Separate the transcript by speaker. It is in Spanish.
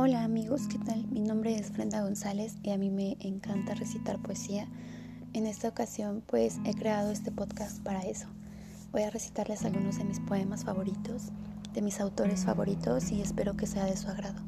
Speaker 1: Hola amigos, ¿qué tal? Mi nombre es Brenda González y a mí me encanta recitar poesía. En esta ocasión pues he creado este podcast para eso. Voy a recitarles algunos de mis poemas favoritos, de mis autores favoritos y espero que sea de su agrado.